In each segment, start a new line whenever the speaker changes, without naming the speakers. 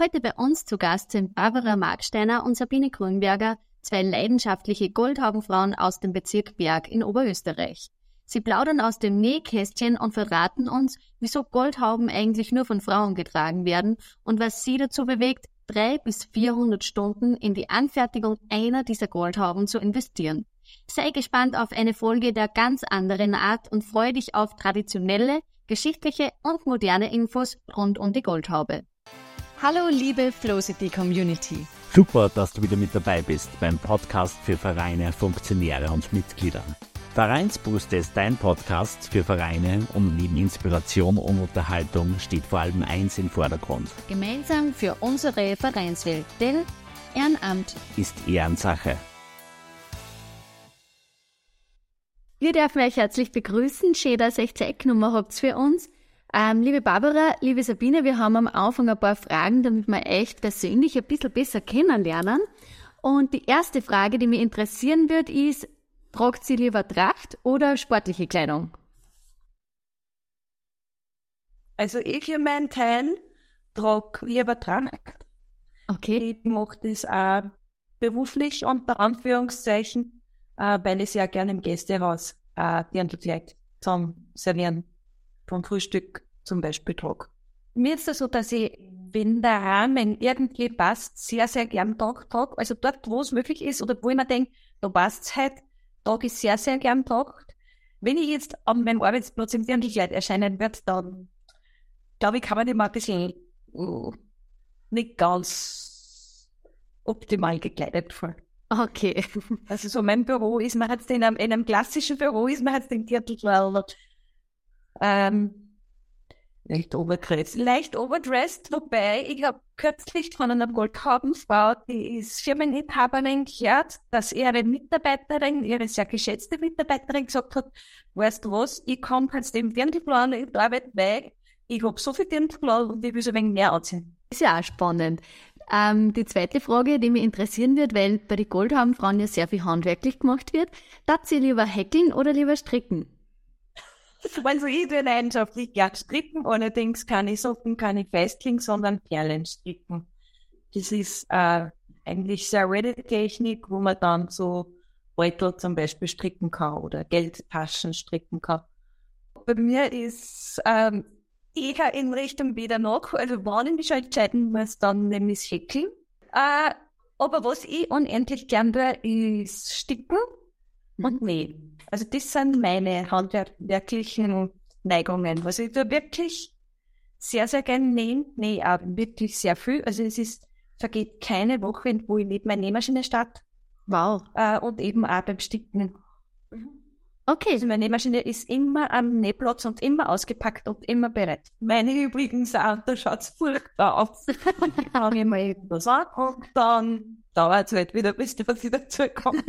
Heute bei uns zu Gast sind Barbara Marksteiner und Sabine Grünberger, zwei leidenschaftliche Goldhaubenfrauen aus dem Bezirk Berg in Oberösterreich. Sie plaudern aus dem Nähkästchen und verraten uns, wieso Goldhauben eigentlich nur von Frauen getragen werden und was sie dazu bewegt, drei bis 400 Stunden in die Anfertigung einer dieser Goldhauben zu investieren. Sei gespannt auf eine Folge der ganz anderen Art und freue dich auf traditionelle, geschichtliche und moderne Infos rund um die Goldhaube.
Hallo liebe Flowcity Community.
Super, dass du wieder mit dabei bist beim Podcast für Vereine, Funktionäre und Mitglieder. Vereinsbrust ist dein Podcast für Vereine und neben Inspiration und Unterhaltung steht vor allem eins im Vordergrund.
Gemeinsam für unsere Vereinswelt, denn Ehrenamt
ist Ehrensache.
Wir dürfen euch herzlich begrüßen. Schön, dass ihr euch Zeit genommen habt für uns. Ähm, liebe Barbara, liebe Sabine, wir haben am Anfang ein paar Fragen, damit wir echt persönlich ein bisschen besser kennenlernen. Und die erste Frage, die mich interessieren wird, ist, tragt sie lieber Tracht oder sportliche Kleidung?
Also ich für meinen Teil trage lieber Tracht.
Okay.
Ich mache das auch beruflich unter Anführungszeichen, äh, weil ich sehr gerne im Gästehaus äh, Dirndlkleid zum Servieren vom Frühstück zum Beispiel trage. Mir ist es so, dass ich, wenn der Rahmen irgendwie passt, sehr, sehr gern Tag trage. Also dort, wo es möglich ist oder wo ich mir denke, da passt es halt, trage ich sehr, sehr gern Tag. Wenn ich jetzt an meinem Arbeitsplatz im Dirndlkleid erscheinen werde, dann glaube ich, kann man dem ein bisschen uh, nicht ganz optimal gekleidet fühlen.
Okay.
Also so mein Büro ist man jetzt in einem, in einem klassischen Büro ist man jetzt den Dirndlkleid ähm, leicht overdressed. Leicht overdressed, wobei ich habe kürzlich von einer Goldhaubenfrau, die ist Firmeninhaberin, gehört, dass ihre Mitarbeiterin, ihre sehr geschätzte Mitarbeiterin gesagt hat, weißt du was, ich komme jetzt dem Dirndlplan in die Arbeit, weil ich habe so viel Dirndlplan und ich will so ein wenig mehr anziehen.
Ist ja auch spannend. Ähm, die zweite Frage, die mich interessieren wird, weil bei den Goldhaubenfrauen ja sehr viel handwerklich gemacht wird, darf sie lieber häkeln oder lieber stricken?
Also ich tue leidenschaftlich gern stricken, allerdings keine Socken, keine Festling, sondern Perlen stricken. Das ist äh, eigentlich sehr ready Technik, wo man dann so Beutel zum Beispiel stricken kann oder Geldtaschen stricken kann. Bei mir ist ähm, eher in Richtung wieder noch, also wann ich mich entscheiden muss, dann nämlich Häkeln. Äh, aber was ich unendlich gern tue, ist sticken und nähen. Also das sind meine handwerklichen Neigungen. Also ich tue wirklich sehr, sehr gerne nähen. Nee, auch wirklich sehr viel. Also es ist, vergeht keine Woche, wo ich nicht meine Nähmaschine starte.
Wow.
Äh, und eben auch beim Sticken.
Okay.
Also meine Nähmaschine ist immer am Nähplatz und immer ausgepackt und immer bereit. Meine übrigens auch, da schaut's furchtbar aus. ich fange mal irgendwas an und dann dauert es halt wieder, bis was ich dazu komme.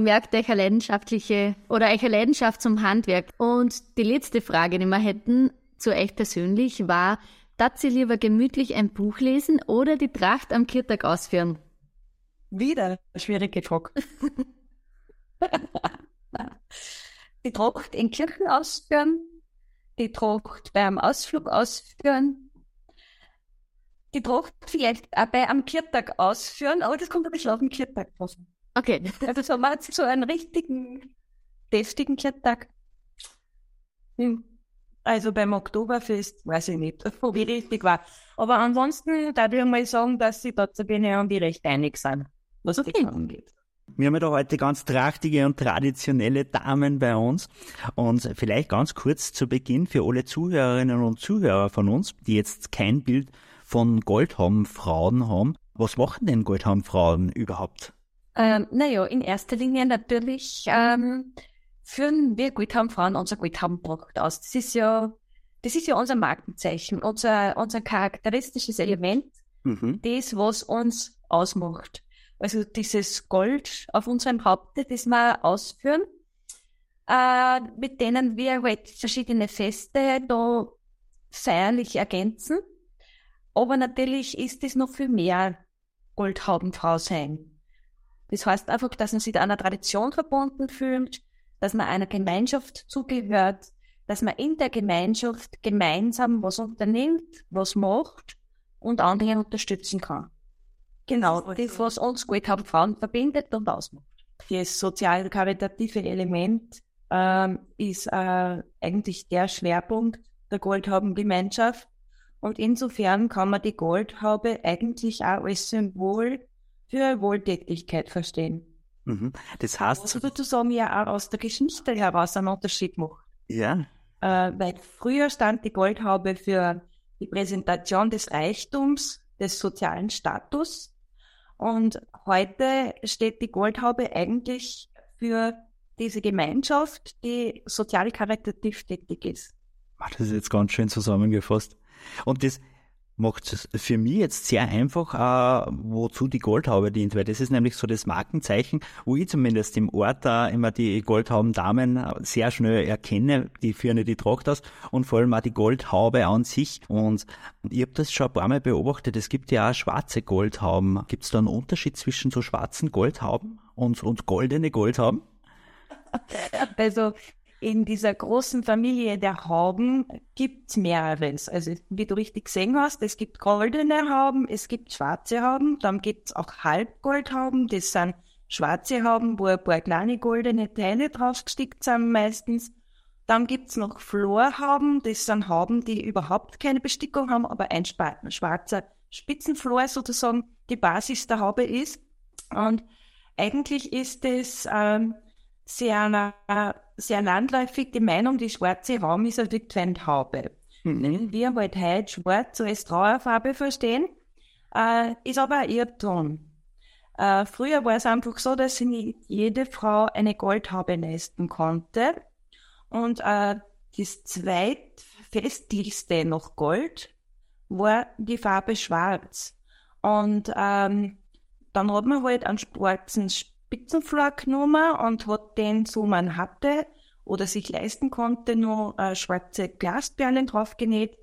Merkt euch eine leidenschaftliche oder eine Leidenschaft zum Handwerk. Und die letzte Frage, die wir hätten zu euch persönlich, war, dass Sie lieber gemütlich ein Buch lesen oder die Tracht am Kirtag ausführen?
Wieder schwierige Frage. die Tracht in Kirchen ausführen, die Tracht beim Ausflug ausführen, die Tracht vielleicht auch bei am Kirtag ausführen, aber das kommt ein bisschen auf den Kirtag drauf.
Okay.
Also so mal so einen richtigen, deftigen Kirtag. Hm. Also beim Oktoberfest weiß ich nicht, wie richtig war. Aber ansonsten darf ich mal sagen, dass sie da zu Bene und die recht einig sind, was okay. die angeht.
Wir haben ja da heute ganz trachtige und traditionelle Damen bei uns. Und vielleicht ganz kurz zu Beginn für alle Zuhörerinnen und Zuhörer von uns, die jetzt kein Bild von Goldhabenfrauen haben. Was machen denn Goldhabenfrauen überhaupt?
Ähm, naja, in erster Linie natürlich ähm, führen wir Goldhabenfrauen unser Goldhabenprodukt aus. Das ist ja, das ist ja unser Markenzeichen, unser, unser charakteristisches Element, mhm. das, was uns ausmacht. Also dieses Gold auf unserem Haupte, das wir ausführen, äh, mit denen wir halt verschiedene Feste da feierlich ergänzen. Aber natürlich ist es noch viel mehr Goldhaubenfrau sein. Das heißt einfach, dass man sich einer Tradition verbunden fühlt, dass man einer Gemeinschaft zugehört, dass man in der Gemeinschaft gemeinsam was unternimmt, was macht und andere unterstützen kann. Genau, das, was uns gut haben Frauen verbindet und ausmacht. Das sozial-karitative Element ähm, ist äh, eigentlich der Schwerpunkt der Goldhaubengemeinschaft. Und insofern kann man die Goldhaube eigentlich auch als Symbol für Wohltätigkeit verstehen.
Mhm. Das heißt.
Also sozusagen ja auch aus der Geschichte heraus einen Unterschied macht.
Ja.
Äh, weil früher stand die Goldhaube für die Präsentation des Reichtums, des sozialen Status. Und heute steht die Goldhaube eigentlich für diese Gemeinschaft, die sozial karitativ tätig ist.
Das ist jetzt ganz schön zusammengefasst. Und das macht es für mich jetzt sehr einfach, äh, wozu die Goldhaube dient, weil das ist nämlich so das Markenzeichen, wo ich zumindest im Ort da immer die Goldhaubendamen sehr schnell erkenne, die führen die Tracht aus und vor allem auch die Goldhaube an sich. Und, und ich habe das schon ein paar Mal beobachtet, es gibt ja auch schwarze Goldhauben. Gibt es da einen Unterschied zwischen so schwarzen Goldhauben und, und goldene Goldhauben?
Also in dieser großen Familie der Hauben gibt's mehreres. Also wie du richtig gesehen hast, es gibt goldene Hauben, es gibt schwarze Hauben, dann gibt's auch Halbgoldhauben, das sind schwarze Hauben, wo ein paar kleine goldene Teile draufgestickt sind meistens. Dann gibt's noch Florhauben, das sind Hauben, die überhaupt keine Bestickung haben, aber ein schwarzer Spitzenflor sozusagen die Basis der Haube ist. Und eigentlich ist es ähm, sehr, sehr landläufig die Meinung, die schwarze Raum ist eine Witwenhaube. Mhm. Wir halt heute schwarz als Trauerfarbe verstehen, äh, ist aber ein Irrtum. Äh, früher war es einfach so, dass nicht jede Frau eine Goldhaube leisten konnte. Und äh, das zweitfestlichste noch Gold war die Farbe Schwarz. Und ähm, dann hat man halt einen schwarzen Spitzenflak genommen und hat den, so man hatte oder sich leisten konnte, noch äh, schwarze Glasperlen draufgenäht.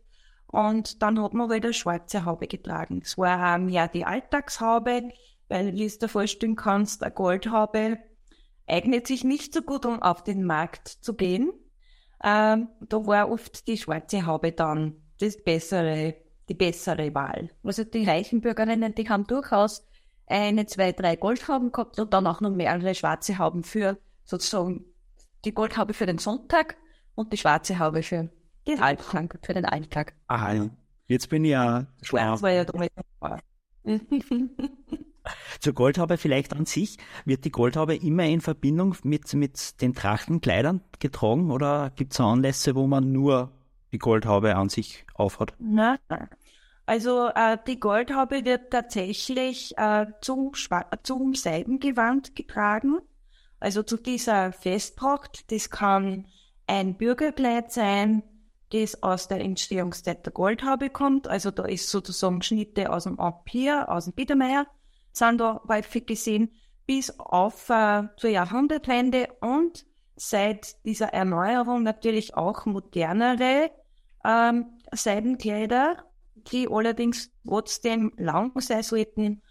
Und dann hat man wieder schwarze Haube getragen. Es war ähm, ja die Alltagshaube, weil, wie du dir vorstellen kannst, eine Goldhaube eignet sich nicht so gut, um auf den Markt zu gehen. Ähm, da war oft die schwarze Haube dann das bessere, die bessere Wahl. Also die reichen Bürgerinnen, die haben durchaus eine, zwei, drei Goldhauben gehabt und dann auch noch mehrere schwarze Hauben für sozusagen die Goldhaube für den Sonntag und die schwarze Haube für den Alltag, für den Alltag.
Aha, ja. Jetzt bin ich ja
schwarz. war ja.
Zur Goldhaube vielleicht an sich. Wird die Goldhaube immer in Verbindung mit, mit den Trachtenkleidern getragen oder gibt es Anlässe, wo man nur die Goldhaube an sich aufhat?
Nein, also äh, die Goldhaube wird tatsächlich äh, zum, zum Seidengewand getragen. Also zu dieser Festpracht. Das kann ein Bürgerkleid sein, das aus der Entstehungszeit der Goldhaube kommt. Also da ist sozusagen Schnitte aus dem Empire, aus dem Biedermeier, sind da häufig gesehen, bis auf äh, zur Jahrhundertwende und seit dieser Erneuerung natürlich auch modernere ähm, Seidenkleider die allerdings trotzdem lang sein sollten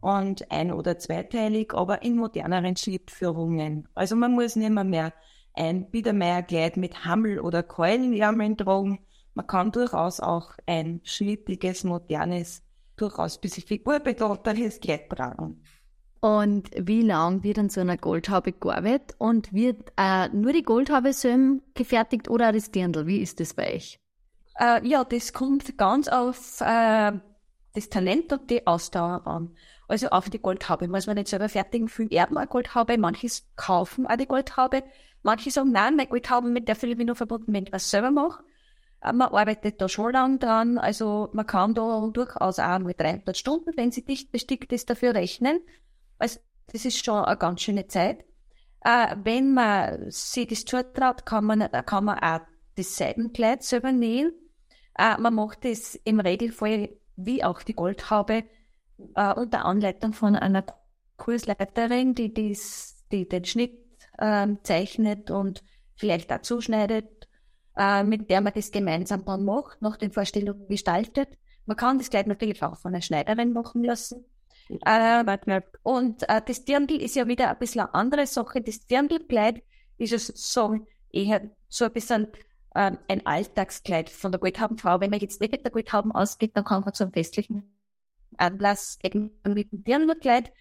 und ein- oder zweiteilig, aber in moderneren Schnittführungen. Also man muss nicht mehr, mehr ein Biedermeierkleid mit Hammel oder Keulenärmeln tragen. Man kann durchaus auch ein schnittiges, modernes, durchaus bis figurbetonteres Kleid tragen.
Und wie lang wird an so einer Goldhaube gearbeitet? Und wird äh, nur die Goldhaube selber gefertigt oder das Dirndl? Wie ist das bei euch?
Äh, ja, das kommt ganz auf äh, das Talent und die Ausdauer an. Also auf die Goldhaube muss man nicht selber fertigen. Viele erben eine Goldhaube, manches kaufen auch die Goldhaube. Manche sagen, nein, meine Goldhaube, mit der fühle ich mich nur verbunden, wenn ich was selber mache. Äh, man arbeitet da schon lang dran, also man kann da durchaus auch mit 300 Stunden, wenn sie dicht bestickt ist, dafür rechnen. Also das ist schon eine ganz schöne Zeit. Äh, wenn man sich das zutraut, kann man, kann man auch das Seidenkleid selber nähen. Äh, man macht es im Regelfall wie auch die Goldhaube äh, unter Anleitung von einer Kursleiterin, die, dies, die den Schnitt äh, zeichnet und vielleicht auch zuschneidet, äh, mit der man das gemeinsam dann macht, nach den Vorstellungen gestaltet. Man kann das Kleid natürlich auch von einer Schneiderin machen lassen. Äh, und äh, das Dirndl ist ja wieder ein bisschen eine andere Sache. Das Dirndlkleid ist es so eher so ein bisschen äh, ein Alltagskleid von der Goldhaubenfrau. Wenn man jetzt nicht mit der Goldhauben ausgeht, dann kann man zum festlichen Anlass eben mit dem Dirndlkleid.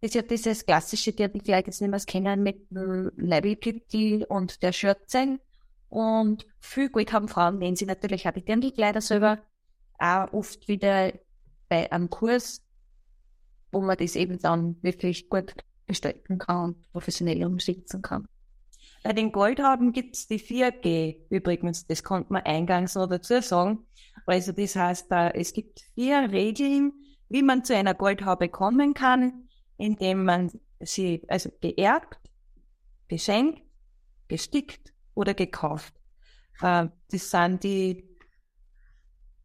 Das ist ja dieses klassische Dirndlkleid, das nicht mehr kennen, mit dem Leibekittel und der Schürze. Und viel Goldhaubenfrauen nehmen sie natürlich auch die Dirndlkleider selber. Auch oft wieder bei einem Kurs, wo man das eben dann wirklich gut gestalten kann und professionell umsetzen kann. Bei den Goldhauben gibt es die 4G übrigens, das konnte man eingangs noch dazu sagen. Also das heißt, es gibt vier Regeln, wie man zu einer Goldhaube kommen kann, indem man sie also geerbt, geschenkt, gestickt oder gekauft. Äh, das sind die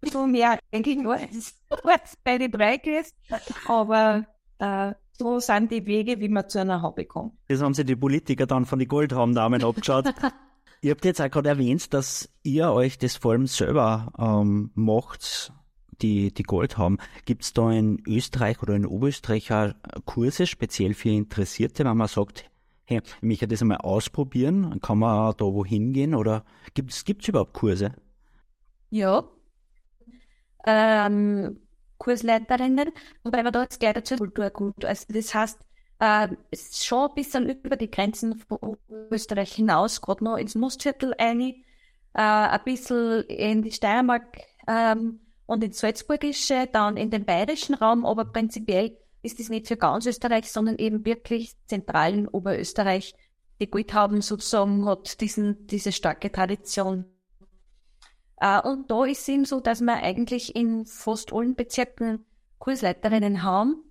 so mehr eigentlich nur bei den drei aber äh, so sind die Wege, wie man zu einer Haube kommt.
Das haben sich die Politiker dann von den Goldhabendamen abgeschaut. ihr habt jetzt auch gerade erwähnt, dass ihr euch das vor allem selber ähm, macht, die, die Gold haben. Gibt es da in Österreich oder in Oberösterreich auch Kurse speziell für Interessierte, wenn man sagt, hey, ich möchte das einmal ausprobieren, kann man da wohin gehen oder gibt es überhaupt Kurse?
Ja. Ähm, Kursleiterinnen, wobei man jetzt gleich dazu Kulturgut. Also das heißt, äh, es ist schon ein bisschen über die Grenzen von Österreich hinaus, gerade noch ins Mostviertel ein, äh, ein bisschen in die Steiermark ähm, und ins Salzburgische, dann in den bayerischen Raum, aber prinzipiell ist das nicht für ganz Österreich, sondern eben wirklich zentral in Oberösterreich. Die Goldhauben sozusagen hat diesen, diese starke Tradition Uh, und da ist es eben so, dass wir eigentlich in fast allen Bezirken Kursleiterinnen haben,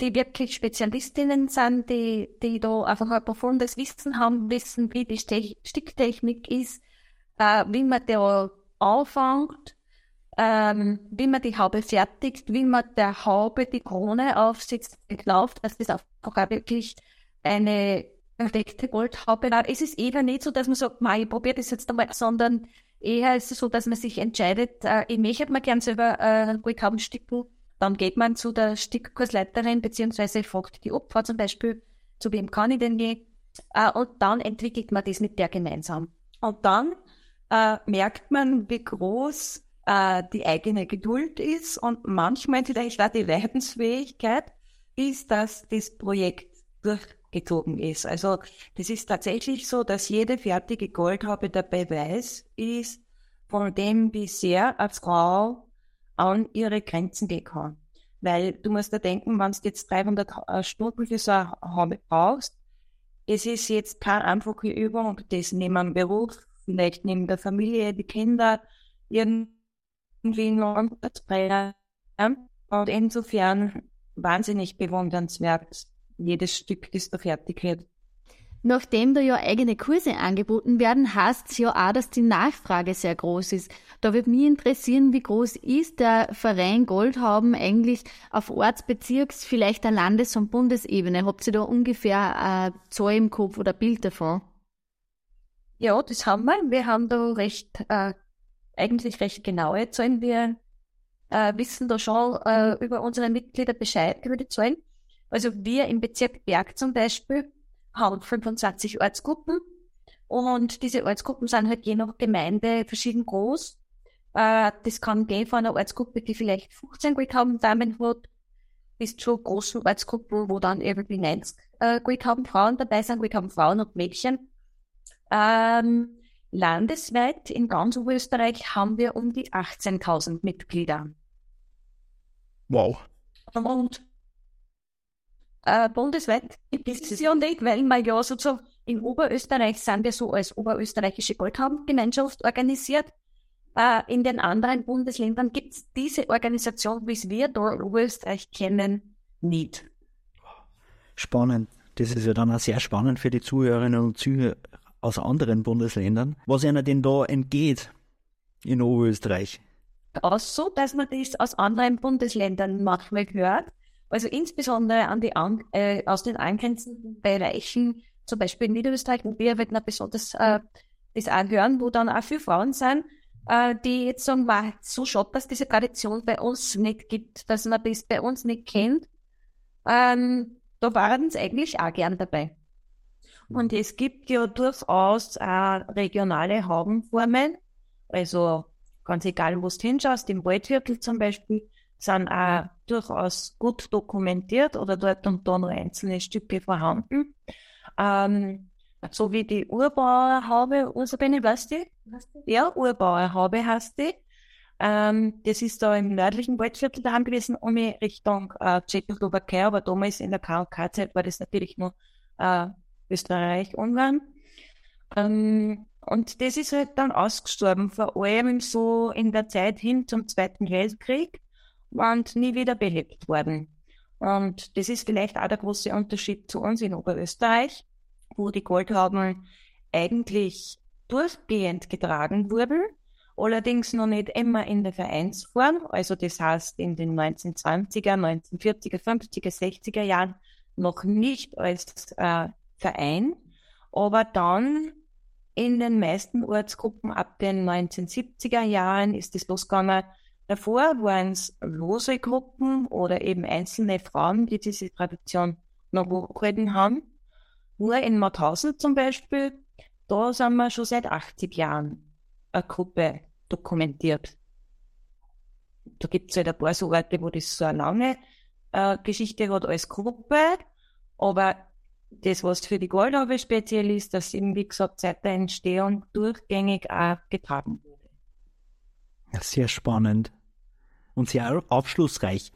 die wirklich Spezialistinnen sind, die, die da einfach ein profundes Wissen haben, wissen, wie die Sticktechnik ist, uh, wie man da anfängt, ähm, wie man die Haube fertigt, wie man der Haube die Krone aufsetzt, läuft, dass das einfach auch wirklich eine perfekte Goldhaube war. Es ist eben nicht so, dass man sagt, ich probiere das jetzt einmal, sondern Eher ist es so, dass man sich entscheidet, äh, ich möchte mal gern selber äh, Goldhauben sticken. Dann geht man zu der Stickkursleiterin, beziehungsweise fragt die Opfer zum Beispiel, zu wem kann ich denn gehen? Äh, und dann entwickelt man das mit der gemeinsam. Und dann äh, merkt man, wie groß äh, die eigene Geduld ist und manchmal vielleicht auch die Leidensfähigkeit ist, dass das Projekt durchgezogen ist. Also das ist tatsächlich so, dass jede fertige Goldhaube der Beweis ist, von dem bisher als Frau an ihre Grenzen kann. Weil du musst da denken, wenn du jetzt 300 äh, Stunden für so eine Haube brauchst, es ist jetzt keine einfache Übung, das neben dem Beruf, vielleicht neben der Familie, die Kinder, irgendwie noch unterzubringen. Und insofern wahnsinnig bewundernswert jedes Stück, das da fertig wird.
Nachdem da ja eigene Kurse angeboten werden, heißt es ja auch, dass die Nachfrage sehr groß ist. Da würde mich interessieren, wie groß ist der Verein Goldhauben eigentlich auf Ortsbezirks, vielleicht der Landes- und Bundesebene? Habt ihr da ungefähr eine Zahl im Kopf oder Bild davon?
Ja, das haben wir. Wir haben da recht, äh, eigentlich recht genaue Zahlen. Wir äh, wissen da schon äh, über unsere Mitglieder Bescheid über die Zahlen. Also wir im Bezirk Berg zum Beispiel haben 25 Ortsgruppen und diese Ortsgruppen sind halt je nach Gemeinde verschieden groß. Äh, das kann gehen von einer Ortsgruppe, die vielleicht 15 Damen hat, bis zu großen Ortsgruppen, wo dann irgendwie 90 äh, Frauen dabei sind, Frauen und Mädchen. Ähm, landesweit in ganz Österreich haben wir um die 18.000 Mitglieder.
Wow.
Und äh, bundesweit gibt es ja nicht, weil wir ja sozusagen in Oberösterreich sind wir so als oberösterreichische Goldhabengemeinschaft organisiert. Äh, in den anderen Bundesländern gibt es diese Organisation, wie es wir da in Oberösterreich kennen, nicht.
Spannend. Das ist ja dann auch sehr spannend für die Zuhörerinnen und Zuhörer aus anderen Bundesländern. Was ihnen denn da entgeht in Oberösterreich?
Auch so, dass man das aus anderen Bundesländern manchmal hört also insbesondere an die an, äh, aus den angrenzenden Bereichen, zum Beispiel in Niederösterreich, wo wir werden besonders äh, das anhören, wo dann auch viele Frauen sind, äh, die jetzt sagen, wow, so schade, dass diese Tradition bei uns nicht gibt, dass man das bei uns nicht kennt. Ähm, da waren sie eigentlich auch gern dabei. Und es gibt ja durchaus äh, regionale Haubenformen. Also ganz egal, wo du hinschaust, im Waldviertel zum Beispiel, sind auch durchaus gut dokumentiert oder dort und da noch einzelne Stücke vorhanden. Ähm, so wie die Urbauerhaube, Ursabene, weißt du? Ja, Urbauerhaube heißt die. Ähm, das ist da im nördlichen Waldviertel daheim gewesen, um Richtung äh, Tschechoslowakei, aber damals in der KK-Zeit war das natürlich nur äh, Österreich, Ungarn. Ähm, und das ist halt dann ausgestorben, vor allem so in der Zeit hin zum Zweiten Weltkrieg und nie wieder belebt worden. Und das ist vielleicht auch der große Unterschied zu uns in Oberösterreich, wo die Goldhauben eigentlich durchgehend getragen wurden, allerdings noch nicht immer in der Vereinsform, also das heißt in den 1920er, 1940er, 50er, 60er Jahren noch nicht als äh, Verein, aber dann in den meisten Ortsgruppen ab den 1970er Jahren ist es losgegangen. Davor waren es lose Gruppen oder eben einzelne Frauen, die diese Tradition noch hochgehalten haben. Nur in Mauthausen zum Beispiel, da sind wir schon seit 80 Jahren eine Gruppe dokumentiert. Da gibt es halt ein paar so Orte, wo das so eine lange äh, Geschichte hat als Gruppe, aber das, was für die Goldhaube speziell ist, dass eben, wie gesagt, seit der Entstehung durchgängig auch getragen wurde.
Sehr spannend und sehr aufschlussreich.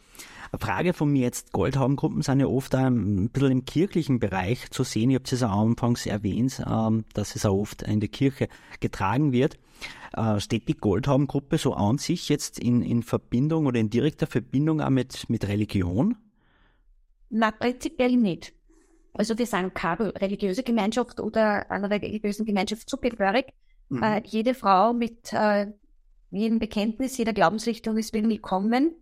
Eine Frage von mir jetzt, Goldhaubengruppen sind ja oft ein bisschen im kirchlichen Bereich zu sehen. Ich habe es ja anfangs erwähnt, ähm, dass es auch oft in der Kirche getragen wird. Äh, steht die Goldhaubengruppe so an sich jetzt in, in Verbindung oder in direkter Verbindung auch mit, mit Religion?
Na, prinzipiell nicht. Also wir sind keine religiöse Gemeinschaft oder einer religiösen Gemeinschaft zugehörig. Mhm. Äh, jede Frau mit äh, jedem Bekenntnis, jeder Glaubensrichtung ist willkommen.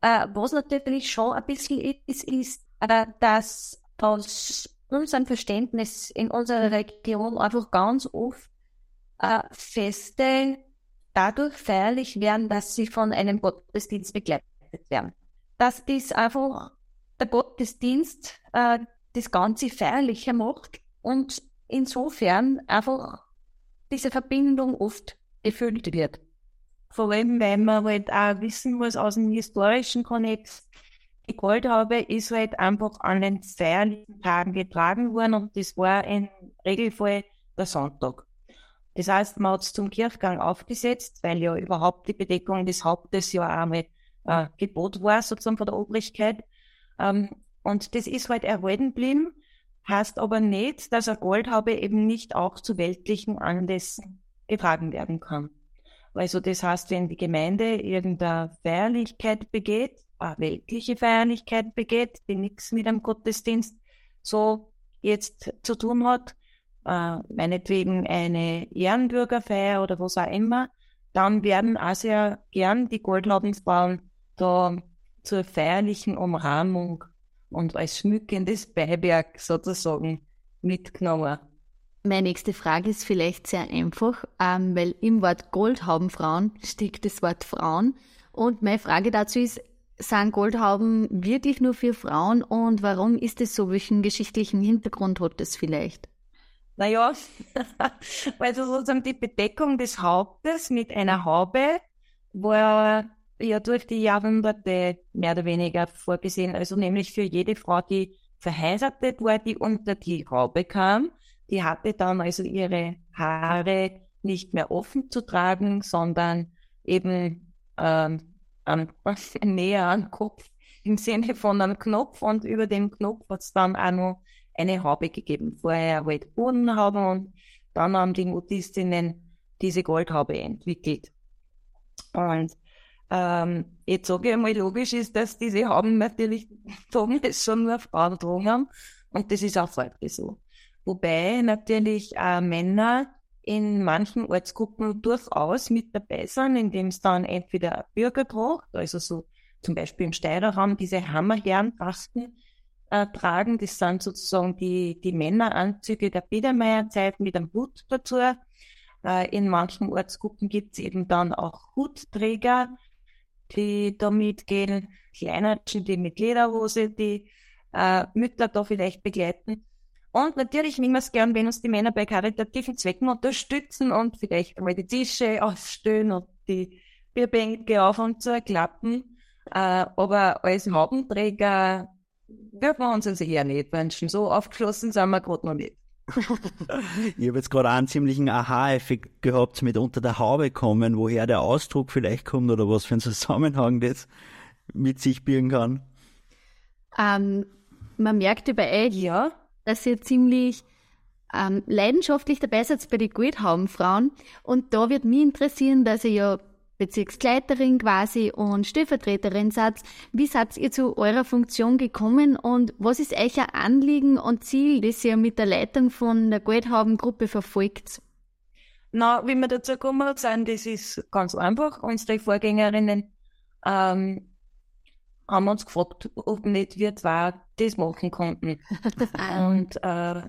Äh, was natürlich schon ein bisschen ist, ist, äh, dass aus unserem Verständnis in unserer Region einfach ganz oft äh, Feste dadurch feierlich werden, dass sie von einem Gottesdienst begleitet werden. Dass dies einfach der Gottesdienst äh, das Ganze feierlicher macht und insofern einfach diese Verbindung oft erfüllt wird.
Vor allem, weil man halt auch wissen muss aus dem historischen Kontext, die Goldhaube ist halt einfach an den feierlichen Tagen getragen worden und das war im Regelfall der Sonntag. Das heißt, man hat es zum Kirchgang aufgesetzt, weil ja überhaupt die Bedeckung des Hauptes ja einmal äh, Gebot war, sozusagen von der Obrigkeit. Ähm, und das ist halt erhalten geblieben, heißt aber nicht, dass eine Goldhaube eben nicht auch zu weltlichen Anlässen getragen werden kann. Also das heißt, wenn die Gemeinde irgendeine Feierlichkeit begeht, eine weltliche Feierlichkeit begeht, die nichts mit einem Gottesdienst so jetzt zu tun hat, äh, meinetwegen eine Ehrenbürgerfeier oder was auch immer, dann werden auch sehr gern die Goldlaubenfrauen da zur feierlichen Umrahmung und als schmückendes Beiwerk sozusagen mitgenommen.
Meine nächste Frage ist vielleicht sehr einfach, ähm, weil im Wort Goldhaubenfrauen steckt das Wort Frauen. Und meine Frage dazu ist, sind Goldhauben wirklich nur für Frauen und warum ist es so? Welchen geschichtlichen Hintergrund hat das vielleicht?
Naja, weil sozusagen die Bedeckung des Hauptes mit einer Haube war ja durch die Jahrhunderte mehr oder weniger vorgesehen. Also nämlich für jede Frau, die verheiratet war, die unter die Haube kam, die hatte dann also ihre Haare nicht mehr offen zu tragen, sondern eben ähm, an, näher an Kopf im Sinne von einem Knopf und über dem Knopf hat es dann auch noch eine Haube gegeben. Vorher halt Bodenhaube und dann haben die Mutistinnen diese Goldhaube entwickelt. Und ähm, jetzt sage ich einmal, logisch ist, dass diese Hauben natürlich damals schon nur Frauen getragen haben. Und das ist auch heute so. Wobei natürlich äh, Männer in manchen Ortsgruppen durchaus mit dabei sind, indem es dann entweder ein Bürgertracht, also so zum Beispiel im Steirerraum diese Hammerherrentrachten äh, tragen. Das sind sozusagen die, die Männeranzüge der Biedermeierzeit mit einem Hut dazu. Äh, in manchen Ortsgruppen gibt es eben dann auch Hutträger, die da mitgehen, Kleinertschen, die mit Lederhose, die äh, Mütter da vielleicht begleiten. Und natürlich nehmen wir es gern, wenn uns die Männer bei karitativen Zwecken unterstützen und vielleicht einmal die Tische aufstellen und die Bierbänke auf und zu klappen. Äh, aber als Haubenträger würden wir uns also eher nicht wünschen. So aufgeschlossen sind wir gerade noch nicht.
ich habe jetzt gerade einen ziemlichen Aha-Effekt gehabt mit unter der Haube kommen, woher der Ausdruck vielleicht kommt oder was für ein Zusammenhang das mit sich birgen kann.
Ähm, man merkt bei euch, ja. Dass ihr ziemlich ähm, leidenschaftlich dabei seid bei den Goldhaubenfrauen. Und da wird mich interessieren, dass ihr ja Bezirksleiterin quasi und Stellvertreterin seid. Wie seid ihr zu eurer Funktion gekommen und was ist euer Anliegen und Ziel, das ihr mit der Leitung von der Goldhaubengruppe verfolgt?
Na, wie wir dazu gekommen sind, das ist ganz einfach. Unsere Vorgängerinnen ähm, haben uns gefragt, ob nicht wir zwei das machen konnten. und äh,